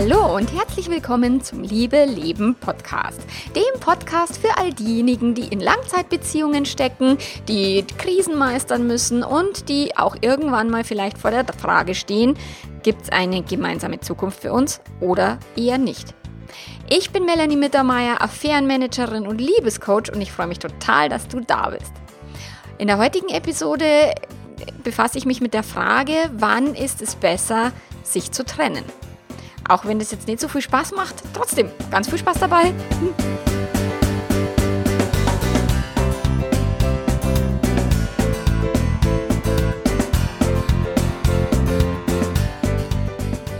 Hallo und herzlich willkommen zum Liebe Leben Podcast. Dem Podcast für all diejenigen, die in Langzeitbeziehungen stecken, die Krisen meistern müssen und die auch irgendwann mal vielleicht vor der Frage stehen, gibt es eine gemeinsame Zukunft für uns oder eher nicht? Ich bin Melanie Mittermeier, Affärenmanagerin und Liebescoach und ich freue mich total, dass du da bist. In der heutigen Episode befasse ich mich mit der Frage, wann ist es besser, sich zu trennen. Auch wenn das jetzt nicht so viel Spaß macht, trotzdem ganz viel Spaß dabei.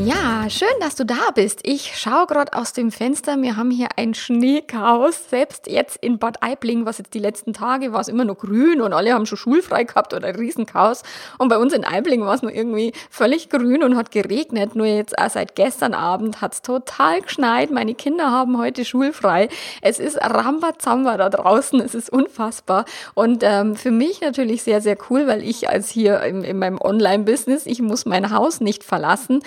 Ja, schön, dass du da bist. Ich schaue gerade aus dem Fenster. Wir haben hier ein Schneechaos. Selbst jetzt in Bad Aibling, was jetzt die letzten Tage war, es immer noch grün und alle haben schon schulfrei gehabt oder ein Riesenchaos. Und bei uns in Aibling war es nur irgendwie völlig grün und hat geregnet. Nur jetzt auch seit gestern Abend hat es total geschneit. Meine Kinder haben heute schulfrei. Es ist Rambazamba da draußen. Es ist unfassbar. Und ähm, für mich natürlich sehr, sehr cool, weil ich als hier in, in meinem Online-Business, ich muss mein Haus nicht verlassen,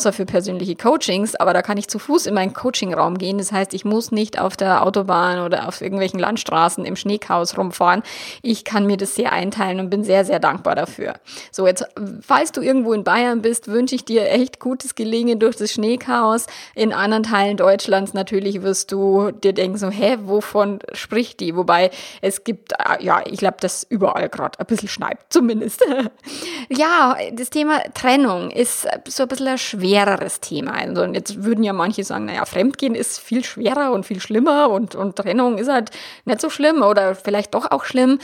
außer für persönliche Coachings, aber da kann ich zu Fuß in meinen Coachingraum gehen. Das heißt, ich muss nicht auf der Autobahn oder auf irgendwelchen Landstraßen im Schneechaos rumfahren. Ich kann mir das sehr einteilen und bin sehr, sehr dankbar dafür. So, jetzt, falls du irgendwo in Bayern bist, wünsche ich dir echt gutes Gelingen durch das Schneechaos. In anderen Teilen Deutschlands natürlich wirst du dir denken, so, hä, wovon spricht die? Wobei es gibt, äh, ja, ich glaube, dass überall gerade ein bisschen schneit, zumindest. ja, das Thema Trennung ist so ein bisschen ein schwereres Thema. Also jetzt würden ja manche sagen, naja, Fremdgehen ist viel schwerer und viel schlimmer und, und Trennung ist halt nicht so schlimm oder vielleicht doch auch schlimm.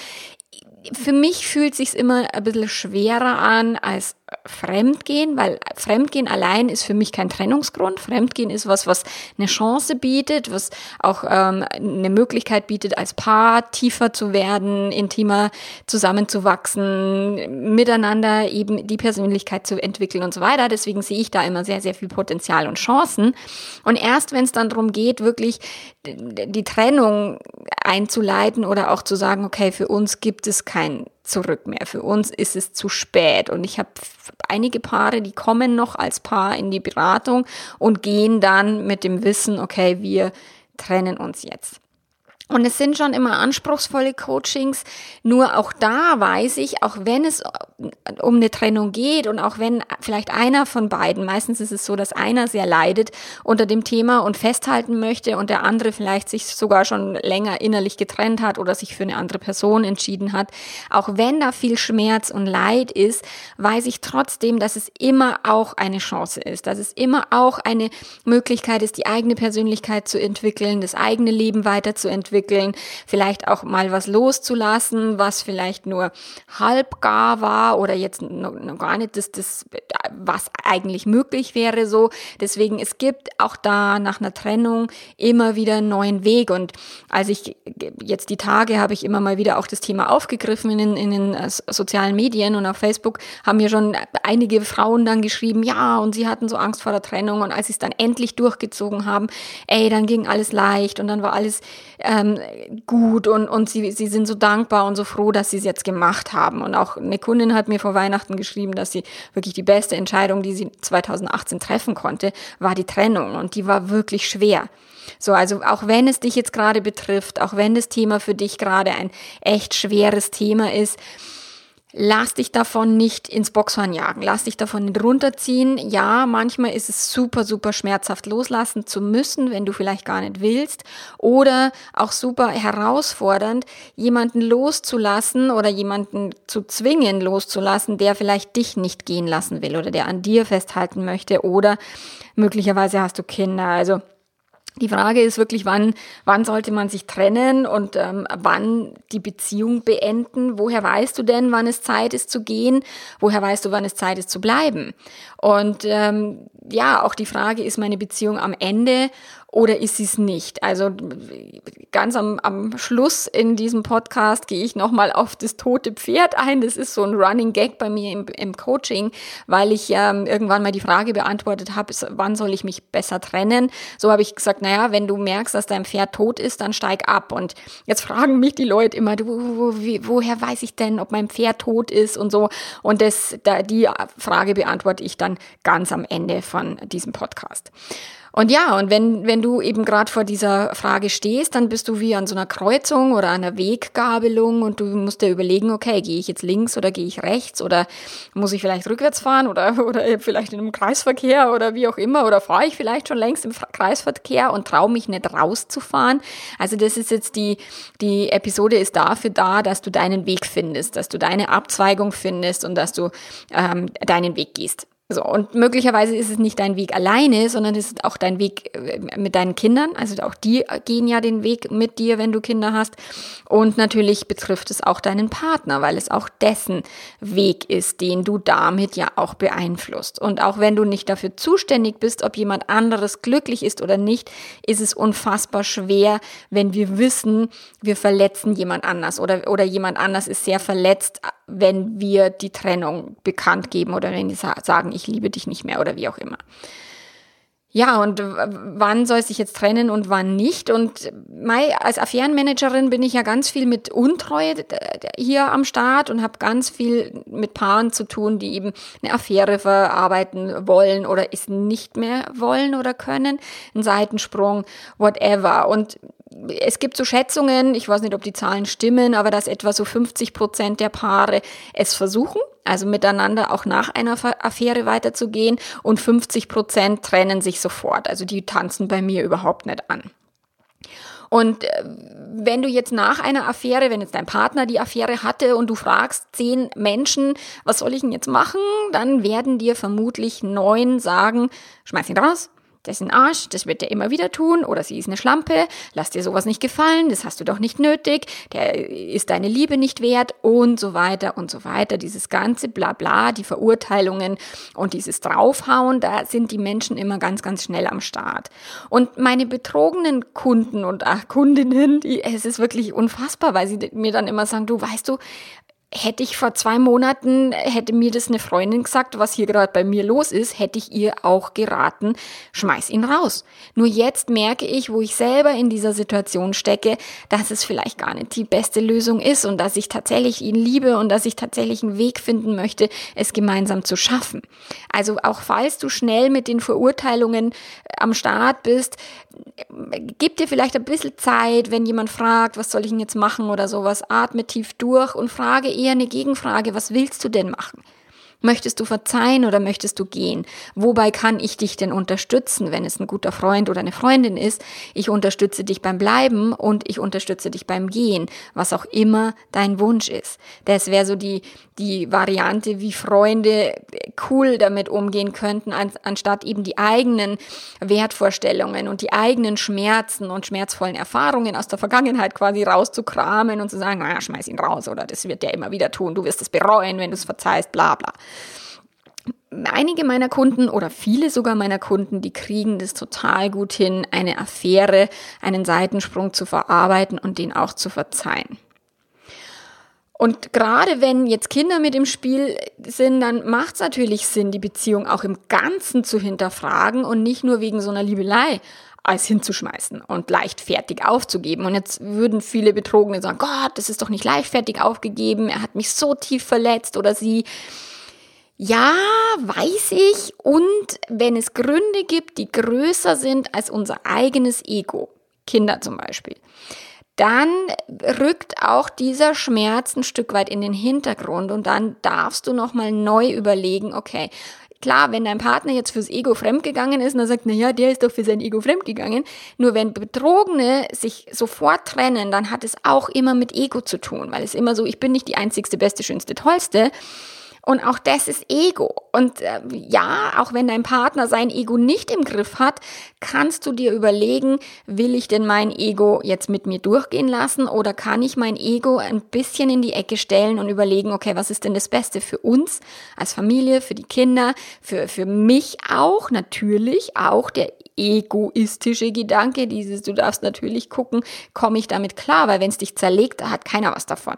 Für mich fühlt sich's immer ein bisschen schwerer an als Fremdgehen, weil Fremdgehen allein ist für mich kein Trennungsgrund. Fremdgehen ist was, was eine Chance bietet, was auch ähm, eine Möglichkeit bietet, als Paar tiefer zu werden, intimer zusammenzuwachsen, miteinander eben die Persönlichkeit zu entwickeln und so weiter. Deswegen sehe ich da immer sehr, sehr viel Potenzial und Chancen. Und erst wenn es dann darum geht, wirklich die Trennung einzuleiten oder auch zu sagen, okay, für uns gibt es kein zurück mehr. Für uns ist es zu spät. Und ich habe einige Paare, die kommen noch als Paar in die Beratung und gehen dann mit dem Wissen, okay, wir trennen uns jetzt. Und es sind schon immer anspruchsvolle Coachings. Nur auch da weiß ich, auch wenn es um eine Trennung geht und auch wenn vielleicht einer von beiden, meistens ist es so, dass einer sehr leidet unter dem Thema und festhalten möchte und der andere vielleicht sich sogar schon länger innerlich getrennt hat oder sich für eine andere Person entschieden hat. Auch wenn da viel Schmerz und Leid ist, weiß ich trotzdem, dass es immer auch eine Chance ist, dass es immer auch eine Möglichkeit ist, die eigene Persönlichkeit zu entwickeln, das eigene Leben weiterzuentwickeln entwickeln, vielleicht auch mal was loszulassen, was vielleicht nur halb gar war oder jetzt noch, noch gar nicht das, das, was eigentlich möglich wäre so. Deswegen, es gibt auch da nach einer Trennung immer wieder einen neuen Weg und als ich jetzt die Tage habe ich immer mal wieder auch das Thema aufgegriffen in den, in den äh, sozialen Medien und auf Facebook haben mir schon einige Frauen dann geschrieben, ja, und sie hatten so Angst vor der Trennung und als sie es dann endlich durchgezogen haben, ey, dann ging alles leicht und dann war alles ähm, ähm, gut und, und sie, sie sind so dankbar und so froh, dass sie es jetzt gemacht haben. Und auch eine Kundin hat mir vor Weihnachten geschrieben, dass sie wirklich die beste Entscheidung, die sie 2018 treffen konnte, war die Trennung. Und die war wirklich schwer. So, also auch wenn es dich jetzt gerade betrifft, auch wenn das Thema für dich gerade ein echt schweres Thema ist, Lass dich davon nicht ins Boxhorn jagen. Lass dich davon nicht runterziehen. Ja, manchmal ist es super, super schmerzhaft loslassen zu müssen, wenn du vielleicht gar nicht willst. Oder auch super herausfordernd, jemanden loszulassen oder jemanden zu zwingen loszulassen, der vielleicht dich nicht gehen lassen will oder der an dir festhalten möchte. Oder möglicherweise hast du Kinder. Also, die Frage ist wirklich, wann, wann sollte man sich trennen und ähm, wann die Beziehung beenden? Woher weißt du denn, wann es Zeit ist zu gehen? Woher weißt du, wann es Zeit ist zu bleiben? Und ähm, ja, auch die Frage, ist meine Beziehung am Ende oder ist sie es nicht? Also ganz am, am Schluss in diesem Podcast gehe ich nochmal auf das tote Pferd ein. Das ist so ein Running Gag bei mir im, im Coaching, weil ich ähm, irgendwann mal die Frage beantwortet habe, wann soll ich mich besser trennen? So habe ich gesagt, naja, wenn du merkst, dass dein Pferd tot ist, dann steig ab. Und jetzt fragen mich die Leute immer, du, wo, woher weiß ich denn, ob mein Pferd tot ist und so. Und das, da, die Frage beantworte ich dann ganz am Ende von diesem Podcast. Und ja, und wenn, wenn du eben gerade vor dieser Frage stehst, dann bist du wie an so einer Kreuzung oder einer Weggabelung und du musst dir überlegen, okay, gehe ich jetzt links oder gehe ich rechts oder muss ich vielleicht rückwärts fahren oder, oder vielleicht in einem Kreisverkehr oder wie auch immer oder fahre ich vielleicht schon längst im Kreisverkehr und traue mich nicht rauszufahren. Also das ist jetzt die, die Episode ist dafür da, dass du deinen Weg findest, dass du deine Abzweigung findest und dass du ähm, deinen Weg gehst. So, und möglicherweise ist es nicht dein Weg alleine, sondern es ist auch dein Weg äh, mit deinen Kindern. Also auch die gehen ja den Weg mit dir, wenn du Kinder hast. Und natürlich betrifft es auch deinen Partner, weil es auch dessen Weg ist, den du damit ja auch beeinflusst. Und auch wenn du nicht dafür zuständig bist, ob jemand anderes glücklich ist oder nicht, ist es unfassbar schwer, wenn wir wissen, wir verletzen jemand anders oder, oder jemand anders ist sehr verletzt, wenn wir die Trennung bekannt geben oder wenn wir sagen, ich liebe dich nicht mehr oder wie auch immer. Ja, und wann soll sich jetzt trennen und wann nicht? Und Mai, als Affärenmanagerin bin ich ja ganz viel mit Untreue hier am Start und habe ganz viel mit Paaren zu tun, die eben eine Affäre verarbeiten wollen oder es nicht mehr wollen oder können, einen Seitensprung, whatever. Und es gibt so Schätzungen, ich weiß nicht, ob die Zahlen stimmen, aber dass etwa so 50 Prozent der Paare es versuchen, also miteinander auch nach einer Affäre weiterzugehen und 50 Prozent trennen sich sofort. Also die tanzen bei mir überhaupt nicht an. Und äh, wenn du jetzt nach einer Affäre, wenn jetzt dein Partner die Affäre hatte und du fragst zehn Menschen, was soll ich denn jetzt machen, dann werden dir vermutlich neun sagen, schmeiß ihn raus, das ist ein Arsch, das wird der immer wieder tun, oder sie ist eine Schlampe, lass dir sowas nicht gefallen, das hast du doch nicht nötig, der ist deine Liebe nicht wert. Und so weiter und so weiter. Dieses ganze Blabla, die Verurteilungen und dieses Draufhauen, da sind die Menschen immer ganz, ganz schnell am Start. Und meine betrogenen Kunden und ach, Kundinnen, die, es ist wirklich unfassbar, weil sie mir dann immer sagen, du weißt du, hätte ich vor zwei Monaten, hätte mir das eine Freundin gesagt, was hier gerade bei mir los ist, hätte ich ihr auch geraten, schmeiß ihn raus. Nur jetzt merke ich, wo ich selber in dieser Situation stecke, dass es vielleicht gar nicht die beste Lösung ist und dass ich tatsächlich ihn liebe und dass ich tatsächlich einen Weg finden möchte, es gemeinsam zu schaffen. Also auch falls du schnell mit den Verurteilungen am Start bist, gib dir vielleicht ein bisschen Zeit, wenn jemand fragt, was soll ich denn jetzt machen oder sowas, atme tief durch und frage eher eine Gegenfrage, was willst du denn machen? Möchtest du verzeihen oder möchtest du gehen? Wobei kann ich dich denn unterstützen, wenn es ein guter Freund oder eine Freundin ist? Ich unterstütze dich beim Bleiben und ich unterstütze dich beim Gehen, was auch immer dein Wunsch ist. Das wäre so die, die Variante, wie Freunde cool damit umgehen könnten, anstatt eben die eigenen Wertvorstellungen und die eigenen Schmerzen und schmerzvollen Erfahrungen aus der Vergangenheit quasi rauszukramen und zu sagen, naja, schmeiß ihn raus oder das wird der immer wieder tun, du wirst es bereuen, wenn du es verzeihst, bla bla einige meiner Kunden oder viele sogar meiner Kunden, die kriegen das total gut hin, eine Affäre, einen Seitensprung zu verarbeiten und den auch zu verzeihen. Und gerade wenn jetzt Kinder mit im Spiel sind, dann macht es natürlich Sinn, die Beziehung auch im Ganzen zu hinterfragen und nicht nur wegen so einer Liebelei alles hinzuschmeißen und leichtfertig aufzugeben. Und jetzt würden viele Betrogene sagen, Gott, das ist doch nicht leichtfertig aufgegeben, er hat mich so tief verletzt oder sie. Ja, weiß ich. Und wenn es Gründe gibt, die größer sind als unser eigenes Ego, Kinder zum Beispiel, dann rückt auch dieser Schmerz ein Stück weit in den Hintergrund und dann darfst du nochmal neu überlegen, okay, Klar, wenn dein Partner jetzt fürs Ego fremdgegangen ist und er sagt, na ja, der ist doch für sein Ego fremdgegangen. Nur wenn Betrogene sich sofort trennen, dann hat es auch immer mit Ego zu tun, weil es immer so, ich bin nicht die einzigste, beste, schönste, tollste, und auch das ist Ego. Und äh, ja, auch wenn dein Partner sein Ego nicht im Griff hat, kannst du dir überlegen, will ich denn mein Ego jetzt mit mir durchgehen lassen oder kann ich mein Ego ein bisschen in die Ecke stellen und überlegen, okay, was ist denn das Beste für uns als Familie, für die Kinder, für, für mich auch, natürlich auch der egoistische Gedanke, dieses, du darfst natürlich gucken, komme ich damit klar, weil wenn es dich zerlegt, da hat keiner was davon.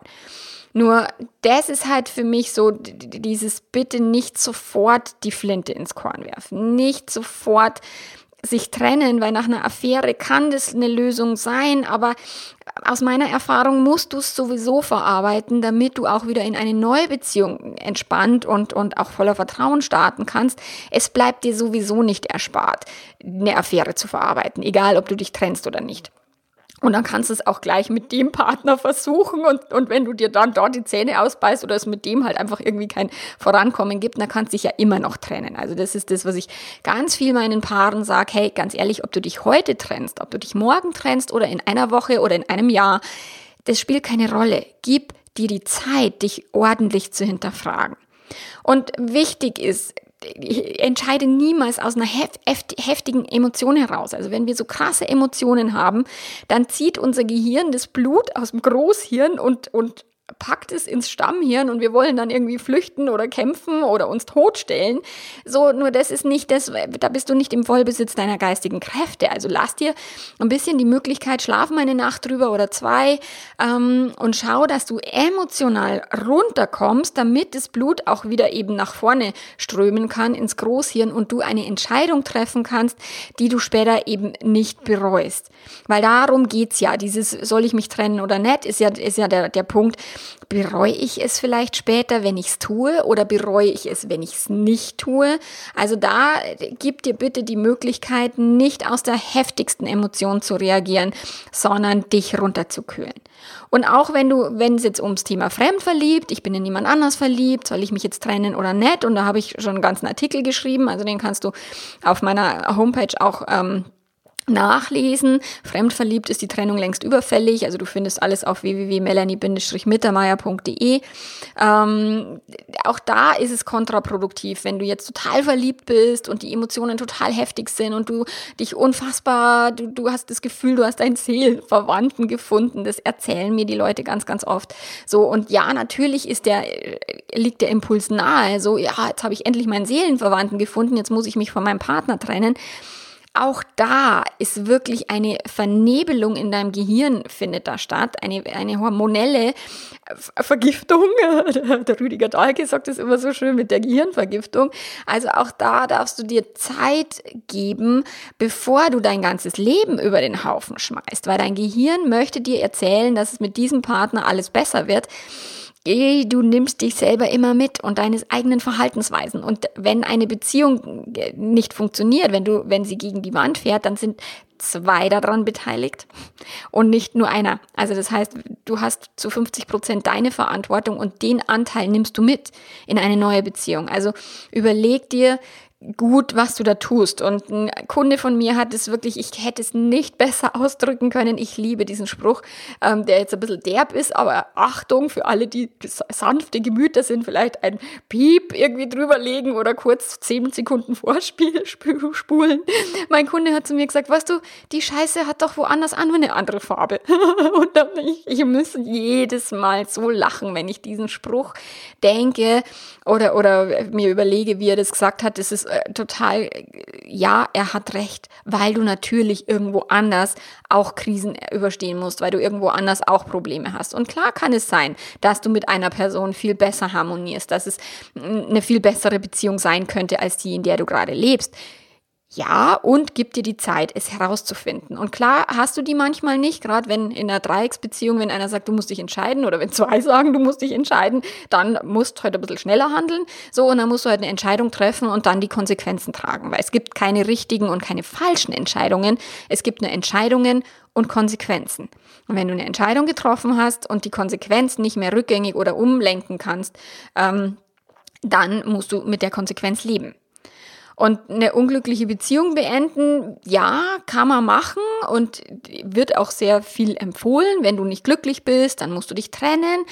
Nur das ist halt für mich so dieses bitte nicht sofort die Flinte ins Korn werfen, nicht sofort sich trennen, weil nach einer Affäre kann das eine Lösung sein, aber aus meiner Erfahrung musst du es sowieso verarbeiten, damit du auch wieder in eine neue Beziehung entspannt und, und auch voller Vertrauen starten kannst. Es bleibt dir sowieso nicht erspart, eine Affäre zu verarbeiten, egal ob du dich trennst oder nicht. Und dann kannst du es auch gleich mit dem Partner versuchen und, und wenn du dir dann dort die Zähne ausbeißt oder es mit dem halt einfach irgendwie kein Vorankommen gibt, dann kannst du dich ja immer noch trennen. Also das ist das, was ich ganz viel meinen Paaren sage, hey, ganz ehrlich, ob du dich heute trennst, ob du dich morgen trennst oder in einer Woche oder in einem Jahr, das spielt keine Rolle. Gib dir die Zeit, dich ordentlich zu hinterfragen. Und wichtig ist, entscheide niemals aus einer heftigen Emotion heraus. Also wenn wir so krasse Emotionen haben, dann zieht unser Gehirn das Blut aus dem Großhirn und, und packt es ins Stammhirn und wir wollen dann irgendwie flüchten oder kämpfen oder uns totstellen. So, nur das ist nicht das, da bist du nicht im Vollbesitz deiner geistigen Kräfte. Also lass dir ein bisschen die Möglichkeit, schlafen eine Nacht drüber oder zwei ähm, und schau, dass du emotional runterkommst, damit das Blut auch wieder eben nach vorne strömen kann ins Großhirn und du eine Entscheidung treffen kannst, die du später eben nicht bereust. Weil darum geht's ja. Dieses soll ich mich trennen oder nicht, ist ja, ist ja der, der Punkt Bereue ich es vielleicht später, wenn ich es tue oder bereue ich es, wenn ich es nicht tue? Also da gib dir bitte die Möglichkeit, nicht aus der heftigsten Emotion zu reagieren, sondern dich runterzukühlen. Und auch wenn du, wenn es jetzt ums Thema Fremdverliebt, ich bin in niemand anders verliebt, soll ich mich jetzt trennen oder nicht? Und da habe ich schon einen ganzen Artikel geschrieben, also den kannst du auf meiner Homepage auch ähm, nachlesen. Fremdverliebt ist die Trennung längst überfällig. Also du findest alles auf www.melanie-mittermeier.de. Ähm, auch da ist es kontraproduktiv, wenn du jetzt total verliebt bist und die Emotionen total heftig sind und du dich unfassbar, du, du hast das Gefühl, du hast einen Seelenverwandten gefunden. Das erzählen mir die Leute ganz, ganz oft. So, und ja, natürlich ist der, liegt der Impuls nahe. So, ja, jetzt habe ich endlich meinen Seelenverwandten gefunden, jetzt muss ich mich von meinem Partner trennen auch da ist wirklich eine Vernebelung in deinem Gehirn findet da statt, eine, eine hormonelle Vergiftung. Der Rüdiger Dahlke sagt das immer so schön mit der Gehirnvergiftung. Also auch da darfst du dir Zeit geben, bevor du dein ganzes Leben über den Haufen schmeißt, weil dein Gehirn möchte dir erzählen, dass es mit diesem Partner alles besser wird du nimmst dich selber immer mit und deines eigenen Verhaltensweisen. Und wenn eine Beziehung nicht funktioniert, wenn du, wenn sie gegen die Wand fährt, dann sind zwei daran beteiligt und nicht nur einer. Also das heißt, du hast zu 50 Prozent deine Verantwortung und den Anteil nimmst du mit in eine neue Beziehung. Also überleg dir, gut, was du da tust. Und ein Kunde von mir hat es wirklich, ich hätte es nicht besser ausdrücken können. Ich liebe diesen Spruch, ähm, der jetzt ein bisschen derb ist, aber Achtung für alle, die sanfte Gemüter sind, vielleicht ein Piep irgendwie drüberlegen oder kurz zehn Sekunden vorspielen, spulen. Mein Kunde hat zu mir gesagt, weißt du, die Scheiße hat doch woanders an eine andere Farbe. Und dann ich, ich muss jedes Mal so lachen, wenn ich diesen Spruch denke oder, oder mir überlege, wie er das gesagt hat. Das ist äh, total, ja, er hat recht, weil du natürlich irgendwo anders auch Krisen überstehen musst, weil du irgendwo anders auch Probleme hast. Und klar kann es sein, dass du mit einer Person viel besser harmonierst, dass es eine viel bessere Beziehung sein könnte als die, in der du gerade lebst. Ja, und gib dir die Zeit, es herauszufinden. Und klar hast du die manchmal nicht, gerade wenn in einer Dreiecksbeziehung, wenn einer sagt, du musst dich entscheiden, oder wenn zwei sagen, du musst dich entscheiden, dann musst du halt ein bisschen schneller handeln. So, und dann musst du halt eine Entscheidung treffen und dann die Konsequenzen tragen. Weil es gibt keine richtigen und keine falschen Entscheidungen. Es gibt nur Entscheidungen und Konsequenzen. Und wenn du eine Entscheidung getroffen hast und die Konsequenz nicht mehr rückgängig oder umlenken kannst, ähm, dann musst du mit der Konsequenz leben. Und eine unglückliche Beziehung beenden, ja, kann man machen und wird auch sehr viel empfohlen. Wenn du nicht glücklich bist, dann musst du dich trennen.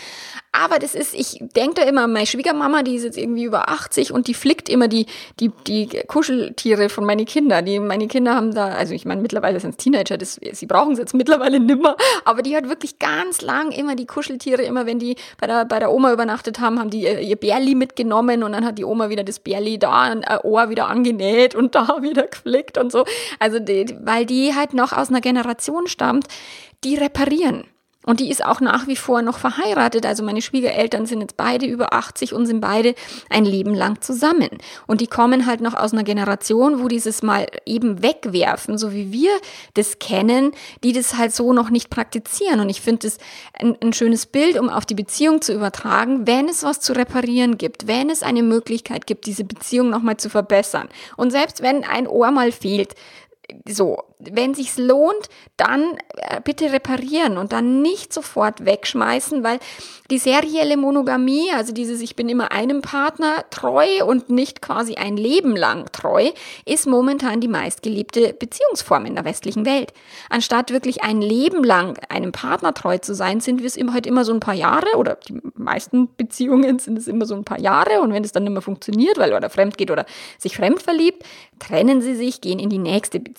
Aber das ist, ich denke da immer an meine Schwiegermama, die ist jetzt irgendwie über 80 und die flickt immer die, die, die Kuscheltiere von meinen Kindern. Die, meine Kinder haben da, also ich meine, mittlerweile sind es Teenager, das, sie brauchen es jetzt mittlerweile nimmer, aber die hat wirklich ganz lang immer die Kuscheltiere, immer wenn die bei der, bei der Oma übernachtet haben, haben die ihr, ihr Bärli mitgenommen und dann hat die Oma wieder das Bärli da, ein Ohr wieder angenäht und da wieder geflickt und so. Also, die, weil die halt noch aus einer Generation stammt, die reparieren. Und die ist auch nach wie vor noch verheiratet. Also meine Schwiegereltern sind jetzt beide über 80 und sind beide ein Leben lang zusammen. Und die kommen halt noch aus einer Generation, wo dieses mal eben wegwerfen, so wie wir das kennen, die das halt so noch nicht praktizieren. Und ich finde das ein, ein schönes Bild, um auf die Beziehung zu übertragen, wenn es was zu reparieren gibt, wenn es eine Möglichkeit gibt, diese Beziehung nochmal zu verbessern. Und selbst wenn ein Ohr mal fehlt, so, wenn sich's lohnt, dann äh, bitte reparieren und dann nicht sofort wegschmeißen, weil die serielle Monogamie, also dieses ich bin immer einem Partner treu und nicht quasi ein Leben lang treu, ist momentan die meistgeliebte Beziehungsform in der westlichen Welt. Anstatt wirklich ein Leben lang einem Partner treu zu sein, sind wir es immer halt immer so ein paar Jahre oder die meisten Beziehungen sind es immer so ein paar Jahre und wenn es dann mehr funktioniert, weil oder fremd geht oder sich fremd verliebt, trennen sie sich, gehen in die nächste Beziehung.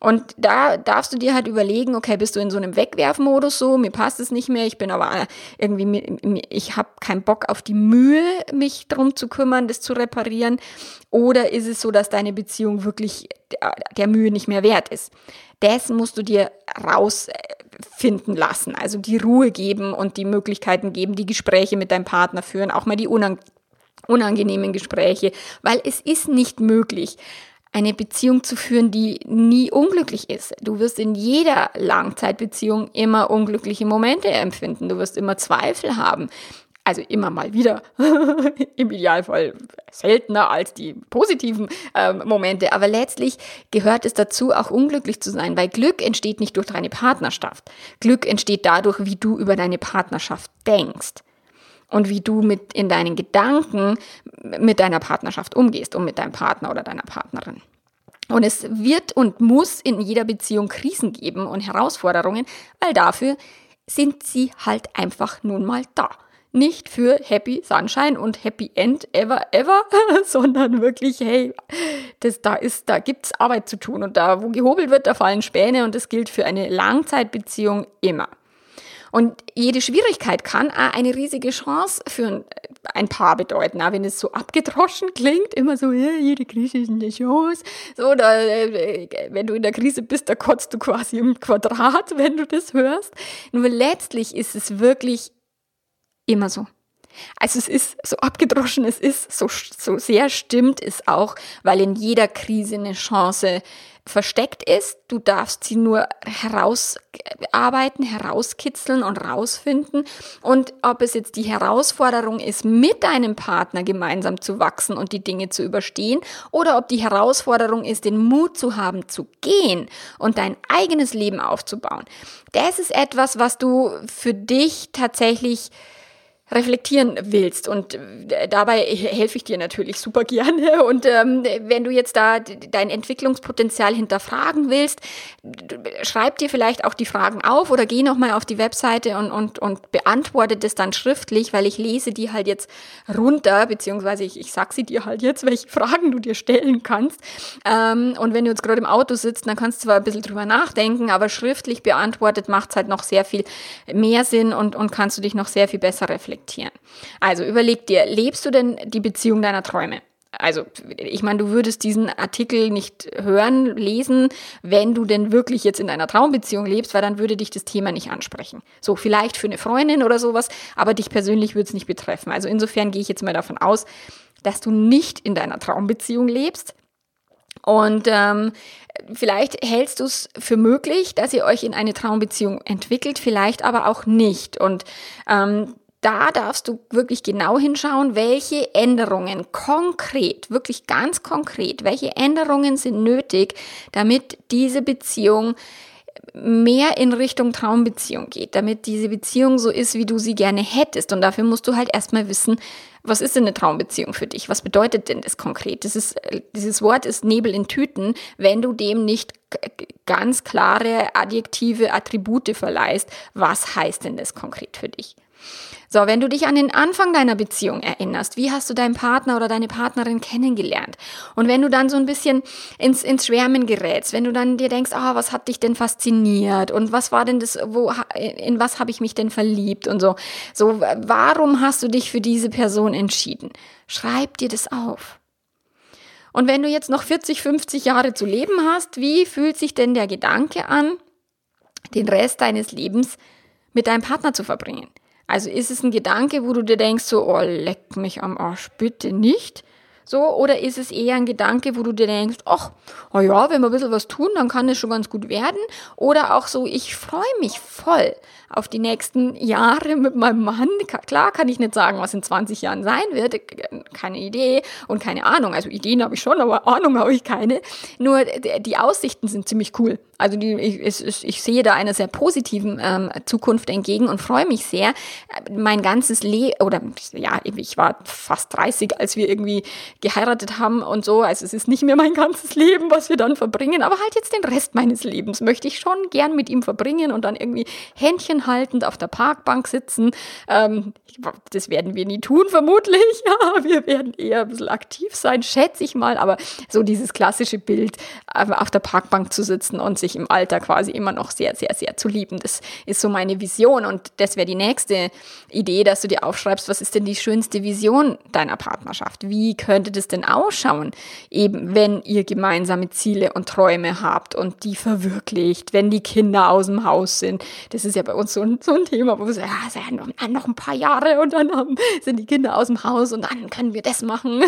Und da darfst du dir halt überlegen, okay, bist du in so einem Wegwerfmodus so, mir passt es nicht mehr, ich bin aber irgendwie, ich habe keinen Bock auf die Mühe, mich drum zu kümmern, das zu reparieren. Oder ist es so, dass deine Beziehung wirklich der Mühe nicht mehr wert ist? Das musst du dir rausfinden lassen, also die Ruhe geben und die Möglichkeiten geben, die Gespräche mit deinem Partner führen, auch mal die unangenehmen Gespräche, weil es ist nicht möglich, eine Beziehung zu führen, die nie unglücklich ist. Du wirst in jeder Langzeitbeziehung immer unglückliche Momente empfinden. Du wirst immer Zweifel haben. Also immer mal wieder. Im Idealfall seltener als die positiven ähm, Momente. Aber letztlich gehört es dazu, auch unglücklich zu sein, weil Glück entsteht nicht durch deine Partnerschaft. Glück entsteht dadurch, wie du über deine Partnerschaft denkst und wie du mit in deinen Gedanken mit deiner Partnerschaft umgehst und mit deinem Partner oder deiner Partnerin. Und es wird und muss in jeder Beziehung Krisen geben und Herausforderungen, weil dafür sind sie halt einfach nun mal da. Nicht für Happy Sunshine und Happy End ever, ever, sondern wirklich, hey, das, da ist, da gibt's Arbeit zu tun und da, wo gehobelt wird, da fallen Späne und das gilt für eine Langzeitbeziehung immer. Und jede Schwierigkeit kann auch eine riesige Chance für ein Paar bedeuten. Auch wenn es so abgedroschen klingt, immer so, ja, jede Krise ist eine Chance. So, da, äh, wenn du in der Krise bist, da kotzt du quasi im Quadrat, wenn du das hörst. Nur letztlich ist es wirklich immer so. Also es ist so abgedroschen, es ist so, so sehr stimmt es auch, weil in jeder Krise eine Chance versteckt ist. Du darfst sie nur herausarbeiten, herauskitzeln und rausfinden. Und ob es jetzt die Herausforderung ist, mit deinem Partner gemeinsam zu wachsen und die Dinge zu überstehen, oder ob die Herausforderung ist, den Mut zu haben, zu gehen und dein eigenes Leben aufzubauen. Das ist etwas, was du für dich tatsächlich reflektieren willst. Und äh, dabei helfe ich dir natürlich super gerne. Und ähm, wenn du jetzt da dein Entwicklungspotenzial hinterfragen willst, schreib dir vielleicht auch die Fragen auf oder geh nochmal auf die Webseite und, und, und beantworte das dann schriftlich, weil ich lese die halt jetzt runter, beziehungsweise ich, ich sag sie dir halt jetzt, welche Fragen du dir stellen kannst. Ähm, und wenn du jetzt gerade im Auto sitzt, dann kannst du zwar ein bisschen drüber nachdenken, aber schriftlich beantwortet macht es halt noch sehr viel mehr Sinn und, und kannst du dich noch sehr viel besser reflektieren reflektieren. Also überleg dir, lebst du denn die Beziehung deiner Träume? Also, ich meine, du würdest diesen Artikel nicht hören, lesen, wenn du denn wirklich jetzt in einer Traumbeziehung lebst, weil dann würde dich das Thema nicht ansprechen. So, vielleicht für eine Freundin oder sowas, aber dich persönlich würde es nicht betreffen. Also insofern gehe ich jetzt mal davon aus, dass du nicht in deiner Traumbeziehung lebst. Und ähm, vielleicht hältst du es für möglich, dass ihr euch in eine Traumbeziehung entwickelt, vielleicht aber auch nicht. Und ähm, da darfst du wirklich genau hinschauen, welche Änderungen konkret, wirklich ganz konkret, welche Änderungen sind nötig, damit diese Beziehung mehr in Richtung Traumbeziehung geht, damit diese Beziehung so ist, wie du sie gerne hättest. Und dafür musst du halt erstmal wissen, was ist denn eine Traumbeziehung für dich? Was bedeutet denn das konkret? Das ist, äh, dieses Wort ist Nebel in Tüten, wenn du dem nicht ganz klare adjektive Attribute verleihst. Was heißt denn das konkret für dich? So, wenn du dich an den Anfang deiner Beziehung erinnerst, wie hast du deinen Partner oder deine Partnerin kennengelernt? Und wenn du dann so ein bisschen ins, ins Schwärmen gerätst, wenn du dann dir denkst, oh, was hat dich denn fasziniert und was war denn das, wo, in was habe ich mich denn verliebt und so. So, warum hast du dich für diese Person entschieden? Schreib dir das auf. Und wenn du jetzt noch 40, 50 Jahre zu leben hast, wie fühlt sich denn der Gedanke an, den Rest deines Lebens mit deinem Partner zu verbringen? Also ist es ein Gedanke, wo du dir denkst, so, oh, leck mich am Arsch, bitte nicht. So, oder ist es eher ein Gedanke, wo du dir denkst, ach, oh ja, wenn wir ein bisschen was tun, dann kann es schon ganz gut werden. Oder auch so, ich freue mich voll auf die nächsten Jahre mit meinem Mann. Klar kann ich nicht sagen, was in 20 Jahren sein wird. Keine Idee und keine Ahnung. Also Ideen habe ich schon, aber Ahnung habe ich keine. Nur die Aussichten sind ziemlich cool. Also die, ich, ich, ich sehe da einer sehr positiven ähm, Zukunft entgegen und freue mich sehr. Mein ganzes Leben, oder ja, ich war fast 30, als wir irgendwie geheiratet haben und so. Also es ist nicht mehr mein ganzes Leben, was wir dann verbringen, aber halt jetzt den Rest meines Lebens möchte ich schon gern mit ihm verbringen und dann irgendwie Händchen haltend auf der Parkbank sitzen. Ähm, das werden wir nie tun, vermutlich. Ja, wir werden eher ein bisschen aktiv sein, schätze ich mal. Aber so dieses klassische Bild, äh, auf der Parkbank zu sitzen und sich im Alter quasi immer noch sehr, sehr, sehr zu lieben. Das ist so meine Vision und das wäre die nächste Idee, dass du dir aufschreibst, was ist denn die schönste Vision deiner Partnerschaft? Wie könnte das denn ausschauen, eben wenn ihr gemeinsame Ziele und Träume habt und die verwirklicht, wenn die Kinder aus dem Haus sind. Das ist ja bei uns so ein, so ein Thema, wo wir sagen, ja, ja noch, noch ein paar Jahre und dann haben, sind die Kinder aus dem Haus und dann können wir das machen.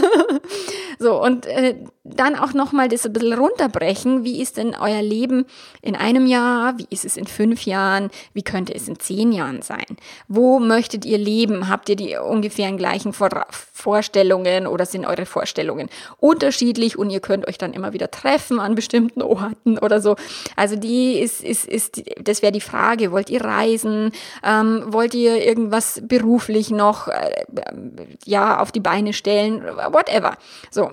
so, und äh, dann auch nochmal das ein bisschen runterbrechen. Wie ist denn euer Leben in einem Jahr? Wie ist es in fünf Jahren? Wie könnte es in zehn Jahren sein? Wo möchtet ihr leben? Habt ihr die ungefähr gleichen Vor Vorstellungen oder sind eure Vorstellungen unterschiedlich und ihr könnt euch dann immer wieder treffen an bestimmten Orten oder so? Also die ist, ist, ist, das wäre die Frage. Wollt ihr reisen? Ähm, wollt ihr irgendwas beruflich noch, äh, ja, auf die Beine stellen? Whatever. So.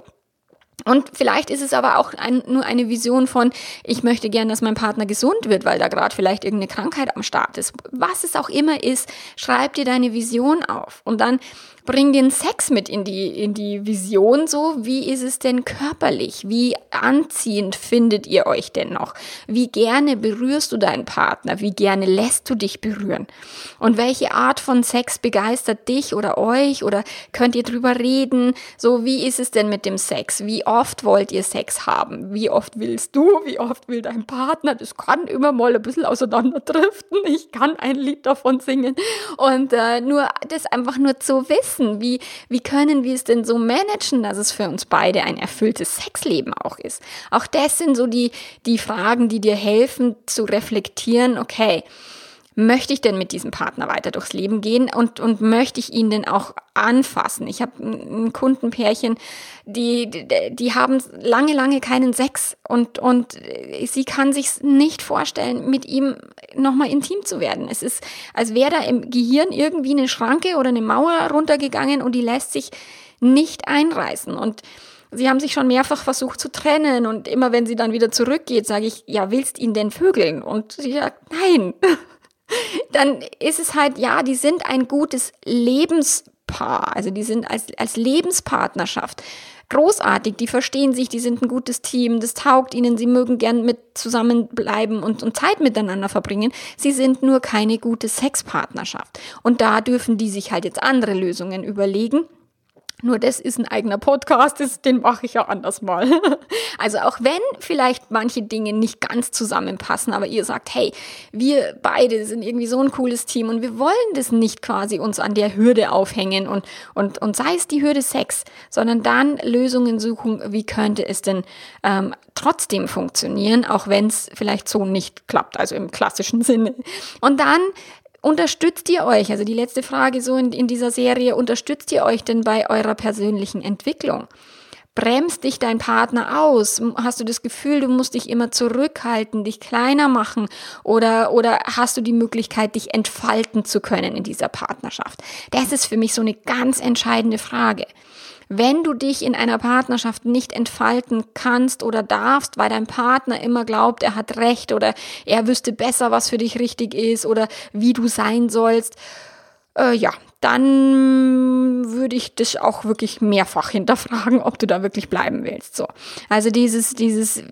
Und vielleicht ist es aber auch ein, nur eine Vision von, ich möchte gern, dass mein Partner gesund wird, weil da gerade vielleicht irgendeine Krankheit am Start ist. Was es auch immer ist, schreib dir deine Vision auf und dann bring den Sex mit in die, in die Vision so. Wie ist es denn körperlich? Wie anziehend findet ihr euch denn noch? Wie gerne berührst du deinen Partner? Wie gerne lässt du dich berühren? Und welche Art von Sex begeistert dich oder euch? Oder könnt ihr drüber reden? So, wie ist es denn mit dem Sex? Wie oft wollt ihr Sex haben? Wie oft willst du? Wie oft will dein Partner? Das kann immer mal ein bisschen auseinanderdriften. Ich kann ein Lied davon singen. Und äh, nur das einfach nur zu wissen, wissen, wie, wie können wir es denn so managen, dass es für uns beide ein erfülltes Sexleben auch ist. Auch das sind so die, die Fragen, die dir helfen zu reflektieren, okay, möchte ich denn mit diesem Partner weiter durchs Leben gehen und, und möchte ich ihn denn auch anfassen? Ich habe ein Kundenpärchen, die, die, die haben lange, lange keinen Sex und, und sie kann sich nicht vorstellen, mit ihm nochmal intim zu werden. Es ist, als wäre da im Gehirn irgendwie eine Schranke oder eine Mauer runtergegangen und die lässt sich nicht einreißen. Und Sie haben sich schon mehrfach versucht zu trennen und immer wenn sie dann wieder zurückgeht, sage ich, ja, willst ihn denn vögeln? Und sie sagt, nein. dann ist es halt, ja, die sind ein gutes Lebenspaar. Also die sind als, als Lebenspartnerschaft großartig, die verstehen sich, die sind ein gutes Team, das taugt ihnen, sie mögen gern mit zusammenbleiben und, und Zeit miteinander verbringen. Sie sind nur keine gute Sexpartnerschaft. Und da dürfen die sich halt jetzt andere Lösungen überlegen. Nur das ist ein eigener Podcast, das, den mache ich ja anders mal. Also auch wenn vielleicht manche Dinge nicht ganz zusammenpassen, aber ihr sagt, hey, wir beide sind irgendwie so ein cooles Team und wir wollen das nicht quasi uns an der Hürde aufhängen und, und, und sei es die Hürde Sex, sondern dann Lösungen suchen, wie könnte es denn ähm, trotzdem funktionieren, auch wenn es vielleicht so nicht klappt, also im klassischen Sinne. Und dann Unterstützt ihr euch, also die letzte Frage so in, in dieser Serie, unterstützt ihr euch denn bei eurer persönlichen Entwicklung? Bremst dich dein Partner aus? Hast du das Gefühl, du musst dich immer zurückhalten, dich kleiner machen? Oder, oder hast du die Möglichkeit, dich entfalten zu können in dieser Partnerschaft? Das ist für mich so eine ganz entscheidende Frage. Wenn du dich in einer Partnerschaft nicht entfalten kannst oder darfst, weil dein Partner immer glaubt, er hat recht oder er wüsste besser, was für dich richtig ist oder wie du sein sollst, äh, ja, dann würde ich dich auch wirklich mehrfach hinterfragen, ob du da wirklich bleiben willst. So. Also dieses, dieses,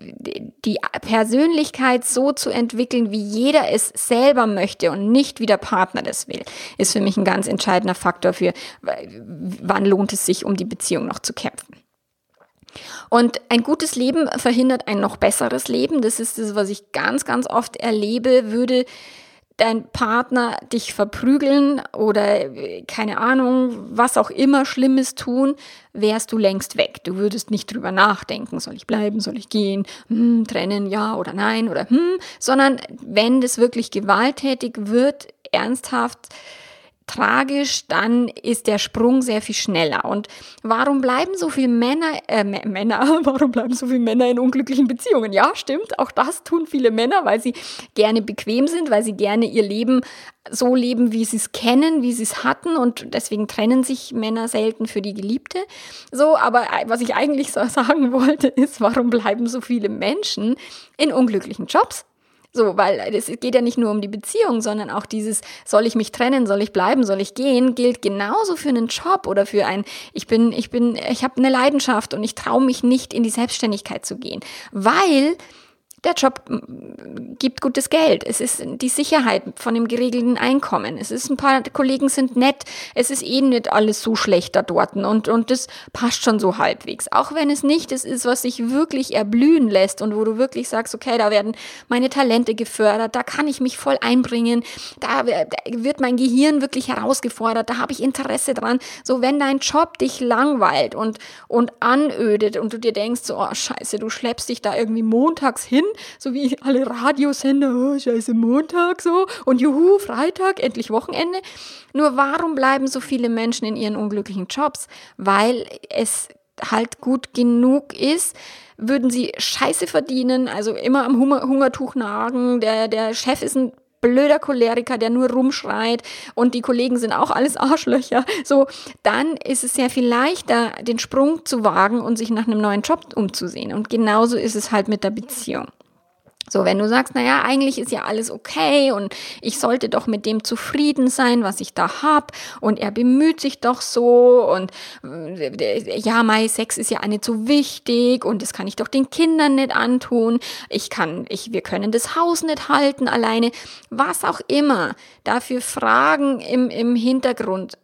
die Persönlichkeit so zu entwickeln, wie jeder es selber möchte und nicht wie der Partner das will, ist für mich ein ganz entscheidender Faktor für, wann lohnt es sich, um die Beziehung noch zu kämpfen. Und ein gutes Leben verhindert ein noch besseres Leben. Das ist das, was ich ganz, ganz oft erlebe, würde dein Partner dich verprügeln oder keine Ahnung, was auch immer Schlimmes tun, wärst du längst weg. Du würdest nicht drüber nachdenken, soll ich bleiben, soll ich gehen, hm, trennen, ja oder nein oder hm, sondern wenn das wirklich gewalttätig wird, ernsthaft, tragisch, dann ist der Sprung sehr viel schneller. Und warum bleiben so viele Männer, äh, Männer, warum bleiben so viele Männer in unglücklichen Beziehungen? Ja, stimmt, auch das tun viele Männer, weil sie gerne bequem sind, weil sie gerne ihr Leben so leben, wie sie es kennen, wie sie es hatten und deswegen trennen sich Männer selten für die Geliebte. So, aber was ich eigentlich so sagen wollte, ist, warum bleiben so viele Menschen in unglücklichen Jobs? So, weil es geht ja nicht nur um die Beziehung, sondern auch dieses, soll ich mich trennen, soll ich bleiben, soll ich gehen, gilt genauso für einen Job oder für ein, ich bin, ich bin, ich habe eine Leidenschaft und ich traue mich nicht in die Selbstständigkeit zu gehen, weil der Job gibt gutes Geld. Es ist die Sicherheit von dem geregelten Einkommen. Es ist ein paar Kollegen sind nett. Es ist eh nicht alles so schlecht da dort und, und das passt schon so halbwegs. Auch wenn es nicht das ist, was sich wirklich erblühen lässt und wo du wirklich sagst, okay, da werden meine Talente gefördert, da kann ich mich voll einbringen, da wird mein Gehirn wirklich herausgefordert, da habe ich Interesse dran. So, wenn dein Job dich langweilt und, und anödet und du dir denkst, so, oh, scheiße, du schleppst dich da irgendwie montags hin so wie alle Radiosender, oh, scheiße Montag so und juhu, Freitag, endlich Wochenende. Nur warum bleiben so viele Menschen in ihren unglücklichen Jobs? Weil es halt gut genug ist, würden sie Scheiße verdienen, also immer am Hunger Hungertuch nagen, der, der Chef ist ein blöder Choleriker, der nur rumschreit und die Kollegen sind auch alles Arschlöcher, so, dann ist es sehr viel leichter, den Sprung zu wagen und sich nach einem neuen Job umzusehen. Und genauso ist es halt mit der Beziehung. So, wenn du sagst, naja, eigentlich ist ja alles okay und ich sollte doch mit dem zufrieden sein, was ich da hab und er bemüht sich doch so und äh, ja, mein Sex ist ja nicht so wichtig und das kann ich doch den Kindern nicht antun. Ich kann, ich, wir können das Haus nicht halten alleine. Was auch immer. Dafür Fragen im, im Hintergrund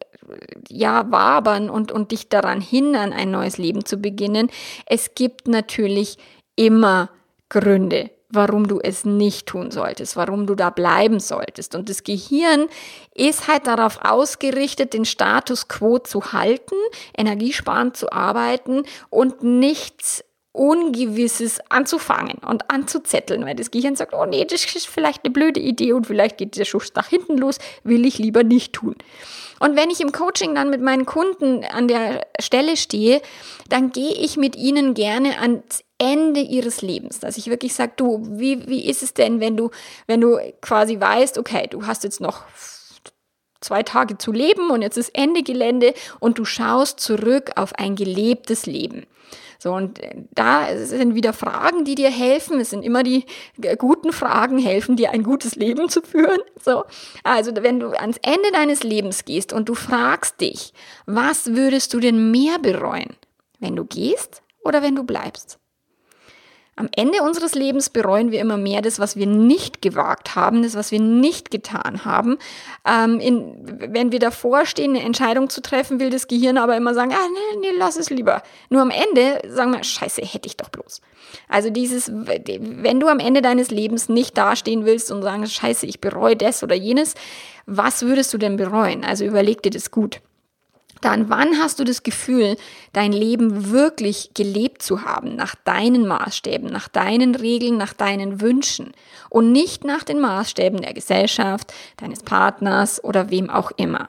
ja, wabern und, und dich daran hindern, ein neues Leben zu beginnen. Es gibt natürlich immer Gründe warum du es nicht tun solltest, warum du da bleiben solltest. Und das Gehirn ist halt darauf ausgerichtet, den Status quo zu halten, energiesparend zu arbeiten und nichts Ungewisses anzufangen und anzuzetteln, weil das Gehirn sagt, oh nee, das ist vielleicht eine blöde Idee und vielleicht geht der Schuss nach hinten los, will ich lieber nicht tun. Und wenn ich im Coaching dann mit meinen Kunden an der Stelle stehe, dann gehe ich mit ihnen gerne ans Ende ihres Lebens, dass ich wirklich sage, du, wie, wie ist es denn, wenn du, wenn du quasi weißt, okay, du hast jetzt noch zwei Tage zu leben und jetzt ist Ende Gelände und du schaust zurück auf ein gelebtes Leben. So, und da sind wieder Fragen, die dir helfen. Es sind immer die guten Fragen, helfen dir ein gutes Leben zu führen. So, also wenn du ans Ende deines Lebens gehst und du fragst dich, was würdest du denn mehr bereuen, wenn du gehst oder wenn du bleibst? Am Ende unseres Lebens bereuen wir immer mehr das, was wir nicht gewagt haben, das, was wir nicht getan haben. Ähm, in, wenn wir davor stehen, eine Entscheidung zu treffen, will das Gehirn aber immer sagen, ah, nee, nee, lass es lieber. Nur am Ende sagen wir, scheiße, hätte ich doch bloß. Also dieses, wenn du am Ende deines Lebens nicht dastehen willst und sagen, scheiße, ich bereue das oder jenes, was würdest du denn bereuen? Also überleg dir das gut dann wann hast du das Gefühl, dein Leben wirklich gelebt zu haben, nach deinen Maßstäben, nach deinen Regeln, nach deinen Wünschen und nicht nach den Maßstäben der Gesellschaft, deines Partners oder wem auch immer.